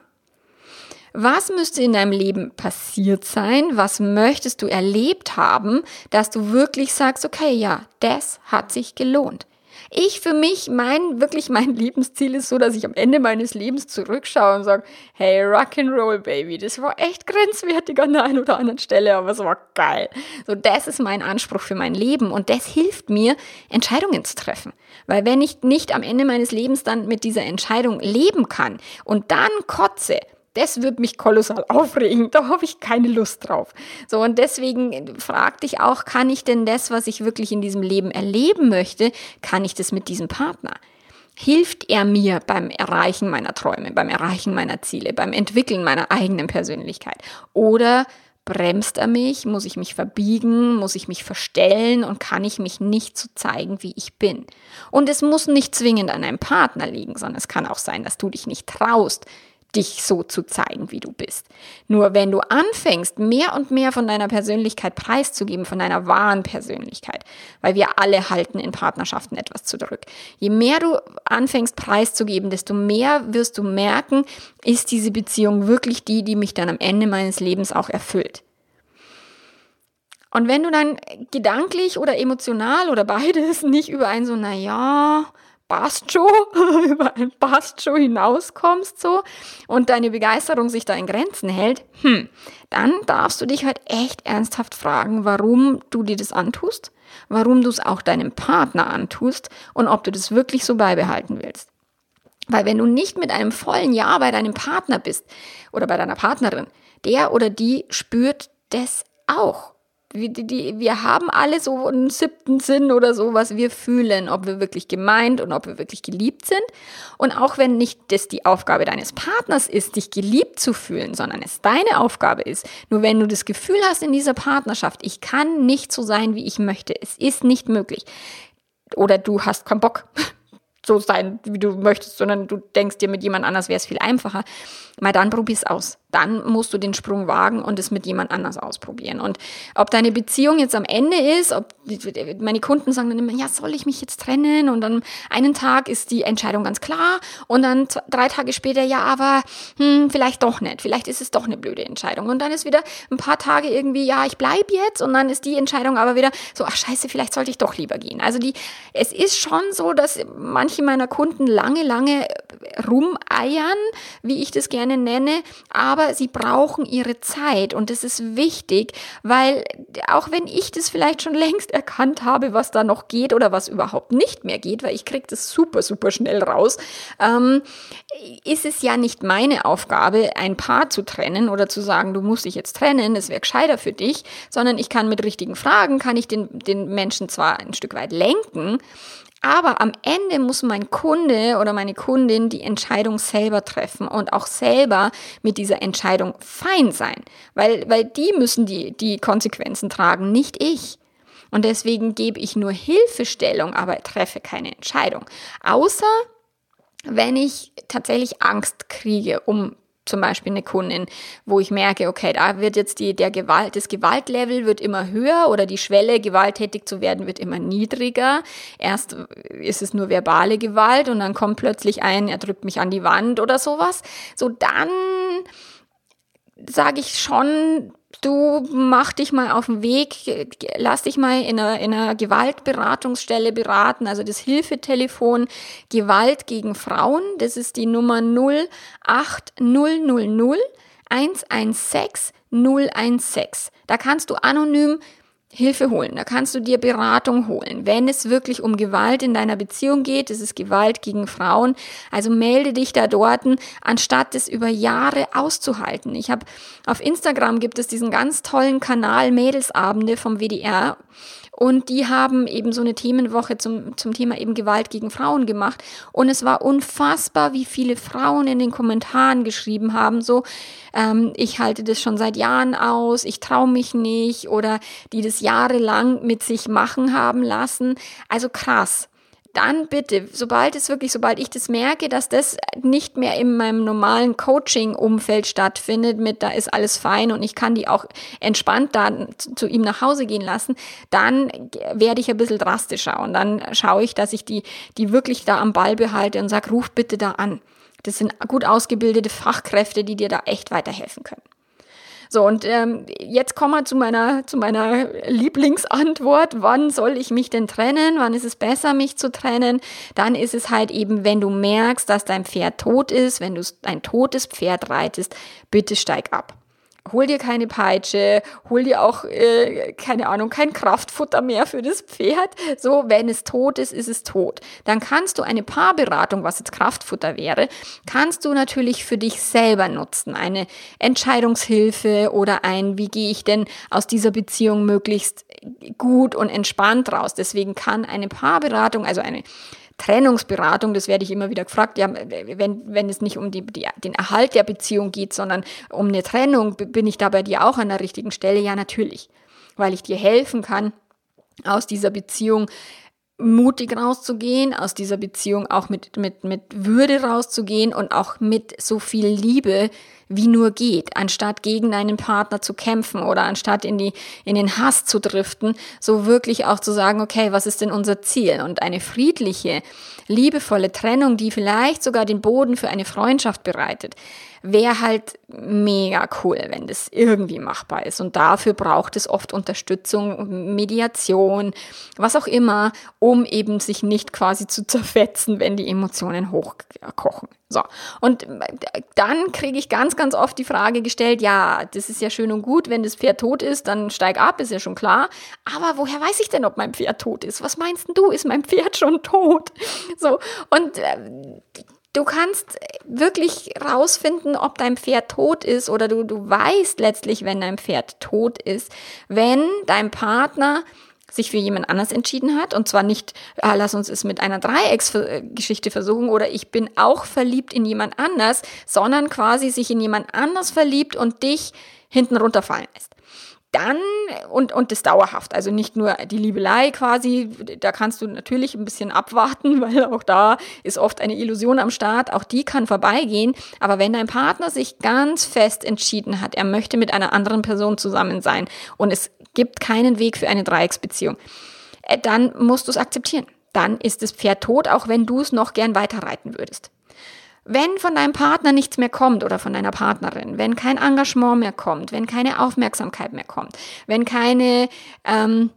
Was müsste in deinem Leben passiert sein? Was möchtest du erlebt haben, dass du wirklich sagst, okay, ja, das hat sich gelohnt. Ich für mich, mein, wirklich mein Lebensziel ist so, dass ich am Ende meines Lebens zurückschaue und sage, hey, Rock'n'Roll, Baby, das war echt grenzwertig an der einen oder anderen Stelle, aber es war geil. So, das ist mein Anspruch für mein Leben und das hilft mir, Entscheidungen zu treffen. Weil wenn ich nicht am Ende meines Lebens dann mit dieser Entscheidung leben kann und dann kotze, das wird mich kolossal aufregen. Da habe ich keine Lust drauf. So, und deswegen frag dich auch, kann ich denn das, was ich wirklich in diesem Leben erleben möchte, kann ich das mit diesem Partner? Hilft er mir beim Erreichen meiner Träume, beim Erreichen meiner Ziele, beim Entwickeln meiner eigenen Persönlichkeit? Oder bremst er mich? Muss ich mich verbiegen? Muss ich mich verstellen? Und kann ich mich nicht so zeigen, wie ich bin? Und es muss nicht zwingend an einem Partner liegen, sondern es kann auch sein, dass du dich nicht traust, dich so zu zeigen, wie du bist. Nur wenn du anfängst, mehr und mehr von deiner Persönlichkeit preiszugeben, von deiner wahren Persönlichkeit, weil wir alle halten in Partnerschaften etwas zurück. Je mehr du anfängst preiszugeben, desto mehr wirst du merken, ist diese Beziehung wirklich die, die mich dann am Ende meines Lebens auch erfüllt. Und wenn du dann gedanklich oder emotional oder beides nicht über ein so, na ja, schon, über ein schon hinauskommst so und deine Begeisterung sich da in Grenzen hält, hm, dann darfst du dich halt echt ernsthaft fragen, warum du dir das antust, warum du es auch deinem Partner antust und ob du das wirklich so beibehalten willst. Weil wenn du nicht mit einem vollen Ja bei deinem Partner bist oder bei deiner Partnerin, der oder die spürt das auch wir, die, wir haben alle so einen siebten Sinn oder so, was wir fühlen, ob wir wirklich gemeint und ob wir wirklich geliebt sind. Und auch wenn nicht das die Aufgabe deines Partners ist, dich geliebt zu fühlen, sondern es deine Aufgabe ist, nur wenn du das Gefühl hast in dieser Partnerschaft, ich kann nicht so sein, wie ich möchte, es ist nicht möglich. Oder du hast keinen Bock, so sein, wie du möchtest, sondern du denkst dir, mit jemand anders wäre es viel einfacher, mal dann probier's aus. Dann musst du den Sprung wagen und es mit jemand anders ausprobieren. Und ob deine Beziehung jetzt am Ende ist, ob meine Kunden sagen dann immer, ja, soll ich mich jetzt trennen? Und dann einen Tag ist die Entscheidung ganz klar und dann drei Tage später, ja, aber hm, vielleicht doch nicht. Vielleicht ist es doch eine blöde Entscheidung. Und dann ist wieder ein paar Tage irgendwie, ja, ich bleib jetzt und dann ist die Entscheidung aber wieder so, ach scheiße, vielleicht sollte ich doch lieber gehen. Also die, es ist schon so, dass manche meiner Kunden lange, lange rumeiern, wie ich das gerne nenne, aber sie brauchen ihre Zeit. Und das ist wichtig, weil auch wenn ich das vielleicht schon längst erkannt habe, was da noch geht oder was überhaupt nicht mehr geht, weil ich kriege das super, super schnell raus, ähm, ist es ja nicht meine Aufgabe, ein Paar zu trennen oder zu sagen, du musst dich jetzt trennen, es wäre gescheiter für dich, sondern ich kann mit richtigen Fragen, kann ich den, den Menschen zwar ein Stück weit lenken, aber am Ende muss mein Kunde oder meine Kundin die Entscheidung selber treffen und auch selber mit dieser Entscheidung fein sein, weil, weil die müssen die, die Konsequenzen tragen, nicht ich. Und deswegen gebe ich nur Hilfestellung, aber treffe keine Entscheidung. Außer wenn ich tatsächlich Angst kriege um zum Beispiel eine Kundin, wo ich merke, okay, da wird jetzt die, der Gewalt, das Gewaltlevel wird immer höher oder die Schwelle, gewalttätig zu werden, wird immer niedriger. Erst ist es nur verbale Gewalt und dann kommt plötzlich ein, er drückt mich an die Wand oder sowas. So dann sage ich schon, du mach dich mal auf den Weg, lass dich mal in einer, in einer Gewaltberatungsstelle beraten, also das Hilfetelefon Gewalt gegen Frauen, das ist die Nummer 08000 116 016. Da kannst du anonym Hilfe holen, da kannst du dir Beratung holen. Wenn es wirklich um Gewalt in deiner Beziehung geht, es ist Gewalt gegen Frauen, also melde dich da dort, anstatt es über Jahre auszuhalten. Ich habe auf Instagram gibt es diesen ganz tollen Kanal Mädelsabende vom WDR und die haben eben so eine Themenwoche zum, zum Thema eben Gewalt gegen Frauen gemacht. Und es war unfassbar, wie viele Frauen in den Kommentaren geschrieben haben, so, ähm, ich halte das schon seit Jahren aus, ich traue mich nicht oder die das jahrelang mit sich machen haben lassen. Also krass dann bitte, sobald es wirklich, sobald ich das merke, dass das nicht mehr in meinem normalen Coaching-Umfeld stattfindet, mit da ist alles fein und ich kann die auch entspannt dann zu ihm nach Hause gehen lassen, dann werde ich ein bisschen drastischer und dann schaue ich, dass ich die, die wirklich da am Ball behalte und sage, ruf bitte da an. Das sind gut ausgebildete Fachkräfte, die dir da echt weiterhelfen können. So, und ähm, jetzt kommen wir zu meiner, zu meiner Lieblingsantwort. Wann soll ich mich denn trennen? Wann ist es besser, mich zu trennen? Dann ist es halt eben, wenn du merkst, dass dein Pferd tot ist, wenn du ein totes Pferd reitest, bitte steig ab hol dir keine Peitsche, hol dir auch, äh, keine Ahnung, kein Kraftfutter mehr für das Pferd. So, wenn es tot ist, ist es tot. Dann kannst du eine Paarberatung, was jetzt Kraftfutter wäre, kannst du natürlich für dich selber nutzen. Eine Entscheidungshilfe oder ein, wie gehe ich denn aus dieser Beziehung möglichst gut und entspannt raus. Deswegen kann eine Paarberatung, also eine Trennungsberatung, das werde ich immer wieder gefragt, ja, wenn, wenn es nicht um die, die, den Erhalt der Beziehung geht, sondern um eine Trennung, bin ich da bei dir auch an der richtigen Stelle? Ja, natürlich, weil ich dir helfen kann, aus dieser Beziehung mutig rauszugehen, aus dieser Beziehung auch mit, mit, mit Würde rauszugehen und auch mit so viel Liebe, wie nur geht, anstatt gegen deinen Partner zu kämpfen oder anstatt in die, in den Hass zu driften, so wirklich auch zu sagen, okay, was ist denn unser Ziel? Und eine friedliche, liebevolle Trennung, die vielleicht sogar den Boden für eine Freundschaft bereitet, wäre halt mega cool, wenn das irgendwie machbar ist. Und dafür braucht es oft Unterstützung, Mediation, was auch immer, um eben sich nicht quasi zu zerfetzen, wenn die Emotionen hochkochen. So. Und dann kriege ich ganz, ganz oft die Frage gestellt, ja, das ist ja schön und gut, wenn das Pferd tot ist, dann steig ab, ist ja schon klar. Aber woher weiß ich denn, ob mein Pferd tot ist? Was meinst du, ist mein Pferd schon tot? So. Und äh, du kannst wirklich rausfinden, ob dein Pferd tot ist oder du, du weißt letztlich, wenn dein Pferd tot ist, wenn dein Partner sich für jemand anders entschieden hat. Und zwar nicht, ah, lass uns es mit einer Dreiecksgeschichte versuchen oder ich bin auch verliebt in jemand anders, sondern quasi sich in jemand anders verliebt und dich hinten runterfallen lässt. Dann und, und das dauerhaft, also nicht nur die Liebelei quasi, da kannst du natürlich ein bisschen abwarten, weil auch da ist oft eine Illusion am Start, auch die kann vorbeigehen, aber wenn dein Partner sich ganz fest entschieden hat, er möchte mit einer anderen Person zusammen sein und es gibt keinen Weg für eine Dreiecksbeziehung, äh, dann musst du es akzeptieren. Dann ist das Pferd tot, auch wenn du es noch gern weiterreiten würdest. Wenn von deinem Partner nichts mehr kommt oder von deiner Partnerin, wenn kein Engagement mehr kommt, wenn keine Aufmerksamkeit mehr kommt, wenn keine ähm,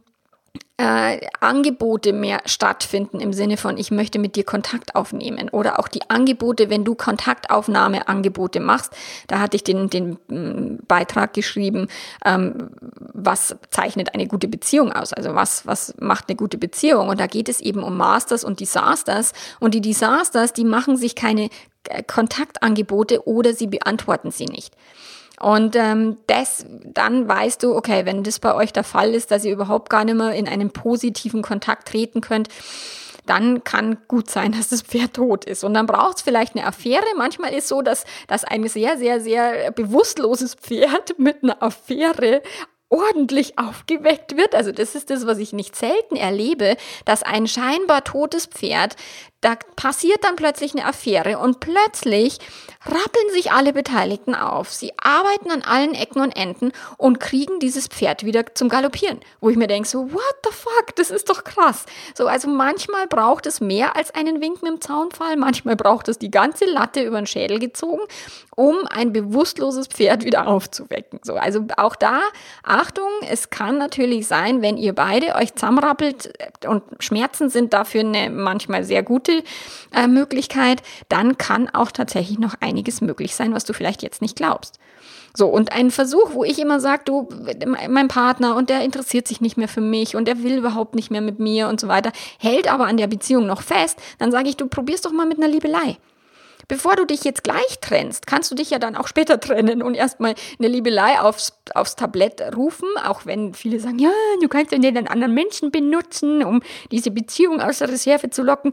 äh, Angebote mehr stattfinden im Sinne von, ich möchte mit dir Kontakt aufnehmen oder auch die Angebote, wenn du Kontaktaufnahmeangebote machst. Da hatte ich den, den mm, Beitrag geschrieben, ähm, was zeichnet eine gute Beziehung aus? Also was, was macht eine gute Beziehung? Und da geht es eben um Masters und Disasters. Und die Disasters, die machen sich keine äh, Kontaktangebote oder sie beantworten sie nicht. Und ähm, das, dann weißt du, okay, wenn das bei euch der Fall ist, dass ihr überhaupt gar nicht mehr in einen positiven Kontakt treten könnt, dann kann gut sein, dass das Pferd tot ist. Und dann braucht es vielleicht eine Affäre. Manchmal ist so, dass, dass ein sehr, sehr, sehr bewusstloses Pferd mit einer Affäre ordentlich aufgeweckt wird. Also das ist das, was ich nicht selten erlebe, dass ein scheinbar totes Pferd da passiert dann plötzlich eine Affäre und plötzlich rappeln sich alle Beteiligten auf. Sie arbeiten an allen Ecken und Enden und kriegen dieses Pferd wieder zum Galoppieren. Wo ich mir denke, so, what the fuck, das ist doch krass. So, also manchmal braucht es mehr als einen Wink mit dem Zaunfall, manchmal braucht es die ganze Latte über den Schädel gezogen, um ein bewusstloses Pferd wieder aufzuwecken. So, also auch da, Achtung, es kann natürlich sein, wenn ihr beide euch zusammenrappelt und Schmerzen sind dafür eine manchmal sehr gute gute äh, Möglichkeit, dann kann auch tatsächlich noch einiges möglich sein, was du vielleicht jetzt nicht glaubst. So, und ein Versuch, wo ich immer sage, du, mein Partner und der interessiert sich nicht mehr für mich und der will überhaupt nicht mehr mit mir und so weiter, hält aber an der Beziehung noch fest, dann sage ich, du probierst doch mal mit einer Liebelei. Bevor du dich jetzt gleich trennst, kannst du dich ja dann auch später trennen und erstmal eine Liebelei aufs, aufs Tablett rufen, auch wenn viele sagen, ja, du kannst ja den anderen Menschen benutzen, um diese Beziehung aus der Reserve zu locken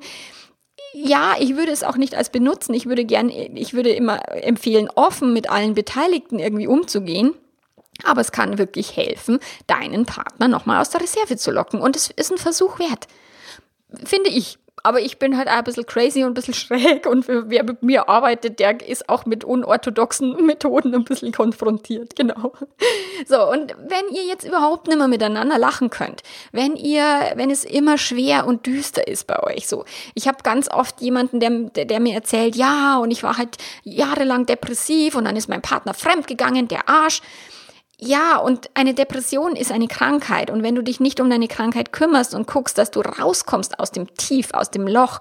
ja, ich würde es auch nicht als benutzen. Ich würde gern, ich würde immer empfehlen, offen mit allen Beteiligten irgendwie umzugehen. Aber es kann wirklich helfen, deinen Partner nochmal aus der Reserve zu locken. Und es ist ein Versuch wert. Finde ich. Aber ich bin halt auch ein bisschen crazy und ein bisschen schräg und wer mit mir arbeitet, der ist auch mit unorthodoxen Methoden ein bisschen konfrontiert, genau. So, und wenn ihr jetzt überhaupt nicht mehr miteinander lachen könnt, wenn ihr, wenn es immer schwer und düster ist bei euch, so. Ich habe ganz oft jemanden, der, der mir erzählt, ja, und ich war halt jahrelang depressiv und dann ist mein Partner fremdgegangen, der Arsch. Ja, und eine Depression ist eine Krankheit. Und wenn du dich nicht um deine Krankheit kümmerst und guckst, dass du rauskommst aus dem Tief, aus dem Loch,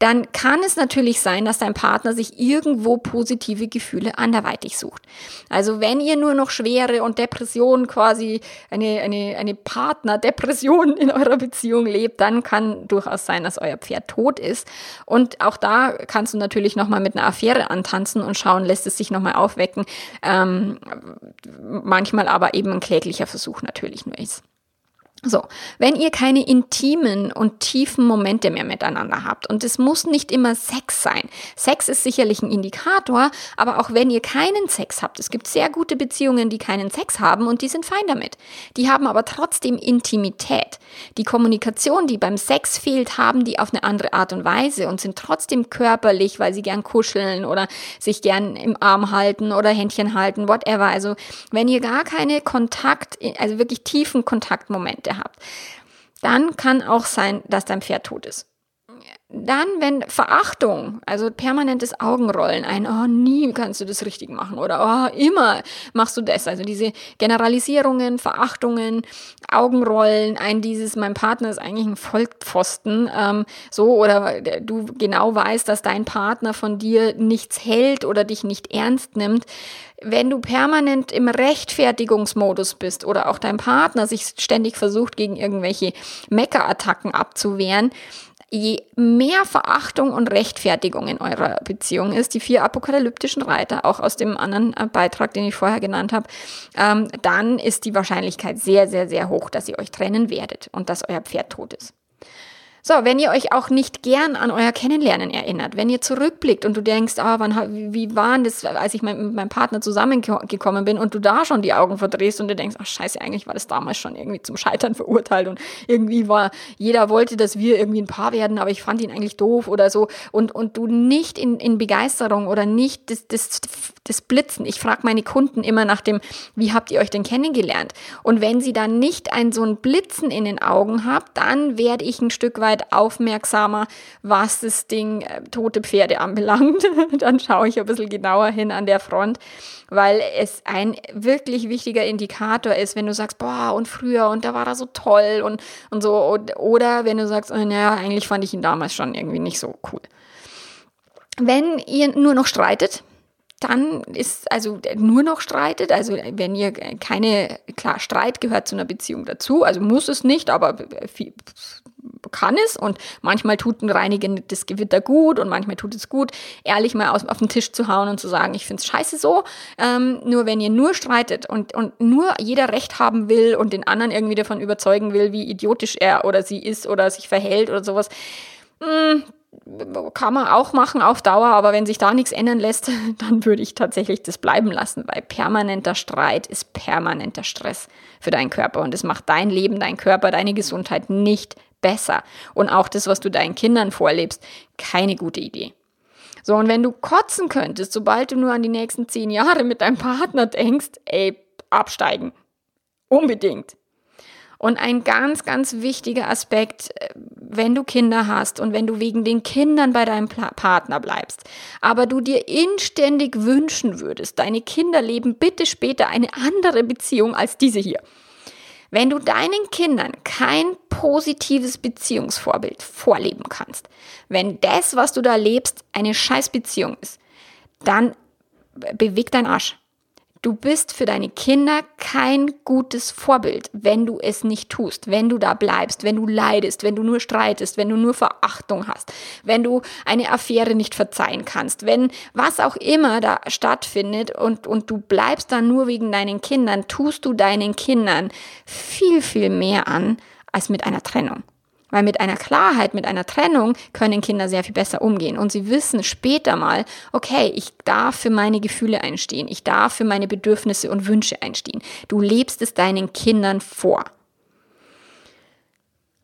dann kann es natürlich sein, dass dein Partner sich irgendwo positive Gefühle anderweitig sucht. Also wenn ihr nur noch Schwere und Depression quasi eine, eine, eine Partnerdepression in eurer Beziehung lebt, dann kann durchaus sein, dass euer Pferd tot ist. Und auch da kannst du natürlich nochmal mit einer Affäre antanzen und schauen, lässt es sich nochmal aufwecken. Ähm, manchmal aber eben ein kläglicher Versuch natürlich nur ist. So, wenn ihr keine intimen und tiefen Momente mehr miteinander habt, und es muss nicht immer Sex sein. Sex ist sicherlich ein Indikator, aber auch wenn ihr keinen Sex habt, es gibt sehr gute Beziehungen, die keinen Sex haben und die sind fein damit. Die haben aber trotzdem Intimität. Die Kommunikation, die beim Sex fehlt, haben die auf eine andere Art und Weise und sind trotzdem körperlich, weil sie gern kuscheln oder sich gern im Arm halten oder Händchen halten, whatever. Also, wenn ihr gar keine Kontakt, also wirklich tiefen Kontaktmomente Konflikte habt, dann kann auch sein, dass dein Pferd tot ist. Dann, wenn Verachtung, also permanentes Augenrollen, ein, oh, nie kannst du das richtig machen oder oh, immer machst du das. Also diese Generalisierungen, Verachtungen, Augenrollen, ein dieses, mein Partner ist eigentlich ein Vollpfosten, ähm, so, oder du genau weißt, dass dein Partner von dir nichts hält oder dich nicht ernst nimmt. Wenn du permanent im Rechtfertigungsmodus bist oder auch dein Partner sich ständig versucht, gegen irgendwelche Meckerattacken abzuwehren, je mehr Verachtung und Rechtfertigung in eurer Beziehung ist, die vier apokalyptischen Reiter, auch aus dem anderen äh, Beitrag, den ich vorher genannt habe, ähm, dann ist die Wahrscheinlichkeit sehr, sehr, sehr hoch, dass ihr euch trennen werdet und dass euer Pferd tot ist. So, wenn ihr euch auch nicht gern an euer Kennenlernen erinnert, wenn ihr zurückblickt und du denkst, ah, wann, wie war das, als ich mit meinem Partner zusammengekommen bin und du da schon die Augen verdrehst und du denkst, ach scheiße, eigentlich war das damals schon irgendwie zum Scheitern verurteilt und irgendwie war, jeder wollte, dass wir irgendwie ein Paar werden, aber ich fand ihn eigentlich doof oder so und, und du nicht in, in Begeisterung oder nicht das, das, das Blitzen. Ich frage meine Kunden immer nach dem, wie habt ihr euch denn kennengelernt? Und wenn sie dann nicht ein so ein Blitzen in den Augen habt, dann werde ich ein Stück weit weit aufmerksamer, was das Ding äh, tote Pferde anbelangt. Dann schaue ich ein bisschen genauer hin an der Front, weil es ein wirklich wichtiger Indikator ist, wenn du sagst, boah, und früher und da war er so toll und, und so. Oder wenn du sagst, oh, naja, eigentlich fand ich ihn damals schon irgendwie nicht so cool. Wenn ihr nur noch streitet, dann ist also nur noch streitet, also wenn ihr keine, klar, Streit gehört zu einer Beziehung dazu, also muss es nicht, aber kann es. Und manchmal tut ein reinigendes Gewitter gut und manchmal tut es gut, ehrlich mal auf, auf den Tisch zu hauen und zu sagen, ich finde es scheiße so. Ähm, nur wenn ihr nur streitet und, und nur jeder Recht haben will und den anderen irgendwie davon überzeugen will, wie idiotisch er oder sie ist oder sich verhält oder sowas, mh, mm, kann man auch machen auf Dauer, aber wenn sich da nichts ändern lässt, dann würde ich tatsächlich das bleiben lassen, weil permanenter Streit ist permanenter Stress für deinen Körper. Und es macht dein Leben, dein Körper, deine Gesundheit nicht besser. Und auch das, was du deinen Kindern vorlebst, keine gute Idee. So, und wenn du kotzen könntest, sobald du nur an die nächsten zehn Jahre mit deinem Partner denkst, ey, absteigen. Unbedingt. Und ein ganz, ganz wichtiger Aspekt, äh, wenn du Kinder hast und wenn du wegen den Kindern bei deinem Partner bleibst, aber du dir inständig wünschen würdest, deine Kinder leben bitte später eine andere Beziehung als diese hier. Wenn du deinen Kindern kein positives Beziehungsvorbild vorleben kannst, wenn das, was du da lebst, eine Scheißbeziehung ist, dann beweg dein Arsch. Du bist für deine Kinder kein gutes Vorbild, wenn du es nicht tust, wenn du da bleibst, wenn du leidest, wenn du nur streitest, wenn du nur Verachtung hast, wenn du eine Affäre nicht verzeihen kannst, wenn was auch immer da stattfindet und, und du bleibst da nur wegen deinen Kindern, tust du deinen Kindern viel, viel mehr an als mit einer Trennung. Weil mit einer Klarheit, mit einer Trennung können Kinder sehr viel besser umgehen. Und sie wissen später mal, okay, ich darf für meine Gefühle einstehen. Ich darf für meine Bedürfnisse und Wünsche einstehen. Du lebst es deinen Kindern vor.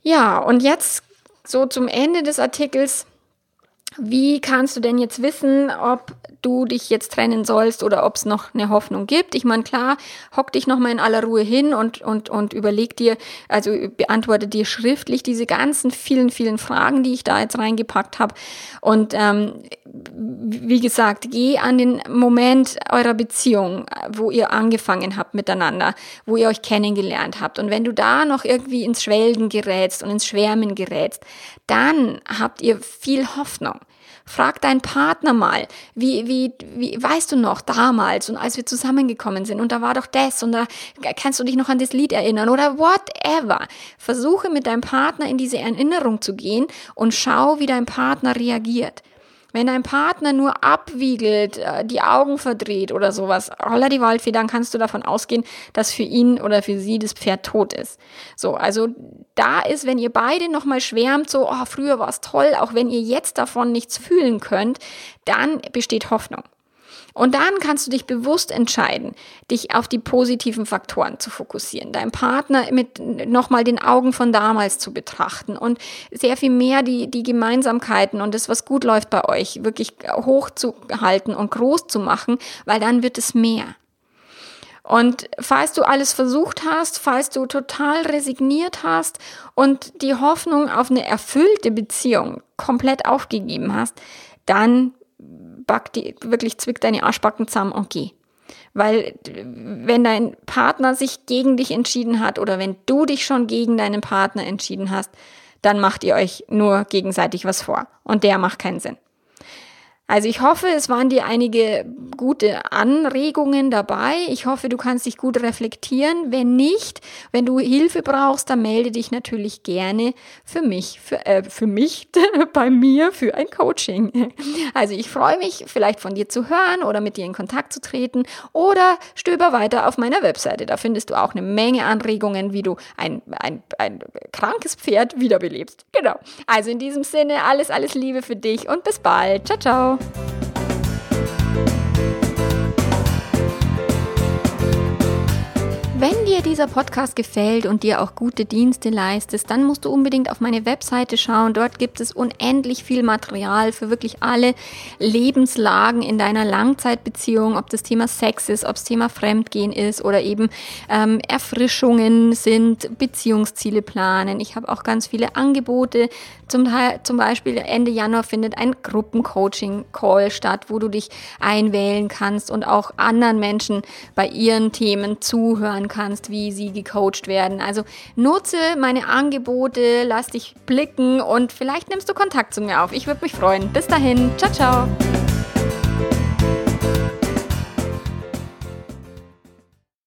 Ja, und jetzt so zum Ende des Artikels. Wie kannst du denn jetzt wissen, ob du dich jetzt trennen sollst oder ob es noch eine Hoffnung gibt. Ich meine, klar, hock dich nochmal in aller Ruhe hin und, und, und überleg dir, also beantworte dir schriftlich diese ganzen vielen, vielen Fragen, die ich da jetzt reingepackt habe. Und ähm, wie gesagt, geh an den Moment eurer Beziehung, wo ihr angefangen habt miteinander, wo ihr euch kennengelernt habt. Und wenn du da noch irgendwie ins Schwelgen gerätst und ins Schwärmen gerätst, dann habt ihr viel Hoffnung. Frag deinen Partner mal, wie, wie, wie, weißt du noch damals und als wir zusammengekommen sind und da war doch das und da kannst du dich noch an das Lied erinnern oder whatever. Versuche mit deinem Partner in diese Erinnerung zu gehen und schau, wie dein Partner reagiert. Wenn dein Partner nur abwiegelt, äh, die Augen verdreht oder sowas, holla die Waldfee, dann kannst du davon ausgehen, dass für ihn oder für sie das Pferd tot ist. So, also da ist, wenn ihr beide nochmal schwärmt, so, oh, früher war es toll, auch wenn ihr jetzt davon nichts fühlen könnt, dann besteht Hoffnung. Und dann kannst du dich bewusst entscheiden, dich auf die positiven Faktoren zu fokussieren, deinen Partner mit nochmal den Augen von damals zu betrachten und sehr viel mehr die, die Gemeinsamkeiten und das, was gut läuft bei euch, wirklich hochzuhalten und groß zu machen, weil dann wird es mehr. Und falls du alles versucht hast, falls du total resigniert hast und die Hoffnung auf eine erfüllte Beziehung komplett aufgegeben hast, dann back die, wirklich zwick deine Arschbacken zusammen und geh. Weil wenn dein Partner sich gegen dich entschieden hat oder wenn du dich schon gegen deinen Partner entschieden hast, dann macht ihr euch nur gegenseitig was vor. Und der macht keinen Sinn. Also ich hoffe, es waren dir einige gute Anregungen dabei. Ich hoffe, du kannst dich gut reflektieren. Wenn nicht, wenn du Hilfe brauchst, dann melde dich natürlich gerne für mich, für, äh, für mich, bei mir, für ein Coaching. Also ich freue mich, vielleicht von dir zu hören oder mit dir in Kontakt zu treten oder stöber weiter auf meiner Webseite. Da findest du auch eine Menge Anregungen, wie du ein, ein, ein krankes Pferd wiederbelebst. Genau. Also in diesem Sinne, alles, alles Liebe für dich und bis bald. Ciao, ciao. Tchau! Wenn dir dieser Podcast gefällt und dir auch gute Dienste leistest, dann musst du unbedingt auf meine Webseite schauen. Dort gibt es unendlich viel Material für wirklich alle Lebenslagen in deiner Langzeitbeziehung, ob das Thema Sex ist, ob das Thema Fremdgehen ist oder eben ähm, Erfrischungen sind, Beziehungsziele planen. Ich habe auch ganz viele Angebote. Zum, Teil, zum Beispiel Ende Januar findet ein Gruppencoaching-Call statt, wo du dich einwählen kannst und auch anderen Menschen bei ihren Themen zuhören kannst, wie sie gecoacht werden. Also nutze meine Angebote, lass dich blicken und vielleicht nimmst du Kontakt zu mir auf. Ich würde mich freuen. Bis dahin, ciao, ciao.